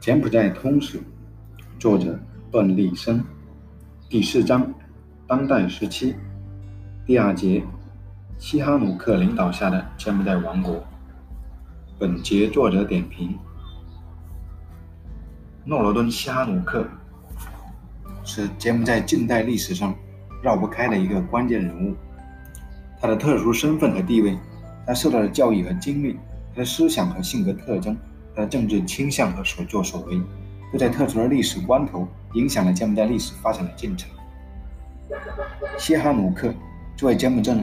柬埔寨通史，作者段立生，第四章，当代时期，第二节，西哈努克领导下的柬埔寨王国。本节作者点评：诺罗敦·西哈努克是柬埔寨近代历史上绕不开的一个关键人物。他的特殊身份和地位，他受到的教育和经历，他的思想和性格特征。他的政治倾向和所作所为，都在特殊的历史关头影响了柬埔寨历史发展的进程。西哈努克作为柬埔寨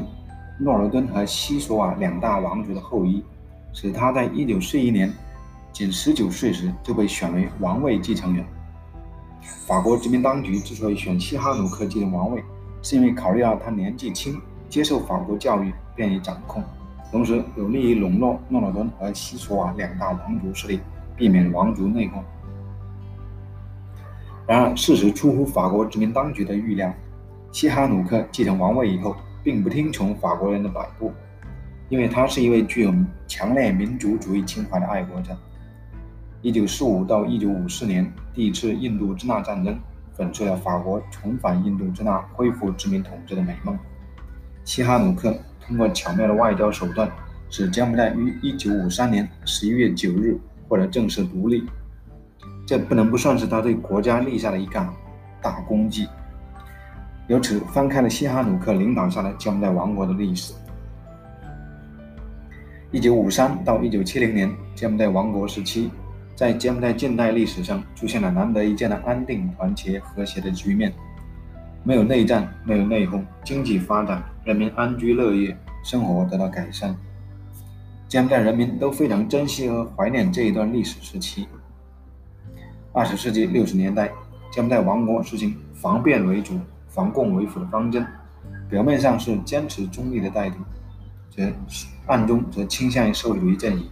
诺罗敦和西索瓦两大王族的后裔，使他在1941年仅19岁时就被选为王位继承人。法国殖民当局之所以选西哈努克继承王位，是因为考虑到他年纪轻，接受法国教育，便于掌控。同时，有利于笼络诺罗敦和西索瓦两大王族势力，避免王族内讧。然而，事实出乎法国殖民当局的预料，西哈努克继承王位以后，并不听从法国人的摆布，因为他是一位具有强烈民族主义情怀的爱国者。1945到1954年，第一次印度支那战争粉碎了法国重返印度支那、恢复殖民统治的美梦。西哈努克。通过巧妙的外交手段，使柬埔寨于1953年11月9日获得正式独立，这不能不算是他对国家立下的一杆大功绩。由此翻开了西哈努克领导下的柬埔寨王国的历史。1953到1970年，柬埔寨王国时期，在柬埔寨近代历史上出现了难得一见的安定、团结、和谐的局面。没有内战，没有内讧，经济发展，人民安居乐业，生活得到改善。柬埔寨人民都非常珍惜和怀念这一段历史时期。二十世纪六十年代，柬埔寨王国实行防变为主、防共为辅的方针，表面上是坚持中立的态度，则暗中则倾向于社会主义阵营。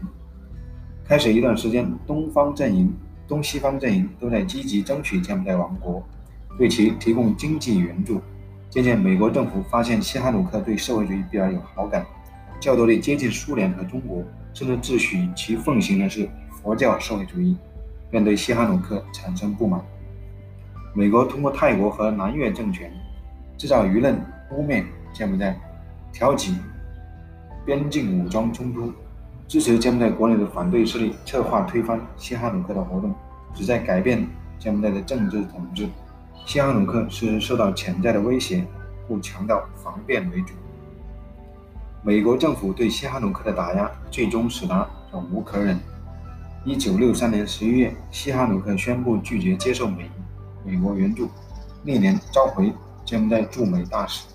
开始一段时间，东方阵营、东西方阵营都在积极争取柬埔寨王国。对其提供经济援助。渐渐，美国政府发现西哈努克对社会主义比较有好感，较多地接近苏联和中国，甚至自诩其奉行的是佛教社会主义，便对西哈努克产生不满。美国通过泰国和南越政权制造舆论污蔑柬埔寨，挑起边境武装冲突，支持柬埔寨国内的反对势力策划推翻西哈努克的活动，旨在改变柬埔寨的政治统治。西哈努克是受到潜在的威胁，故强调防变为主。美国政府对西哈努克的打压，最终使他忍无可忍。一九六三年十一月，西哈努克宣布拒绝接受美美国援助，历年召回柬埔寨驻美大使，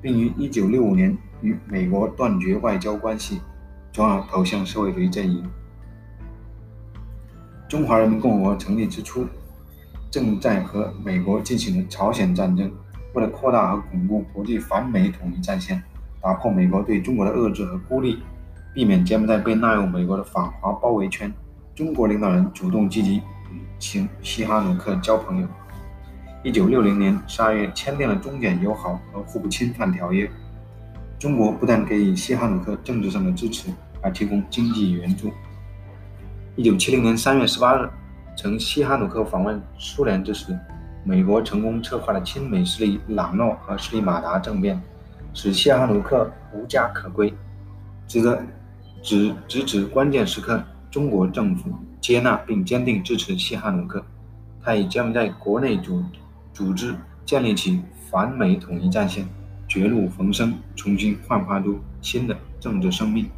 并于一九六五年与美国断绝外交关系，转而投向社会主义阵营。中华人民共和国成立之初。正在和美国进行的朝鲜战争，为了扩大和巩固国际反美统一战线，打破美国对中国的遏制和孤立，避免柬埔寨被纳入美国的反华包围圈，中国领导人主动积极与其西哈努克交朋友。一九六零年十二月签订了中柬友好和互不侵犯条约。中国不但给予西哈努克政治上的支持，还提供经济援助。一九七零年三月十八日。曾西哈努克访问苏联之时，美国成功策划了亲美势力朗诺和斯里马达政变，使西哈努克无家可归。值得指直指关键时刻，中国政府接纳并坚定支持西哈努克，他已将在国内组组织建立起反美统一战线，绝路逢生，重新焕发出新的政治生命。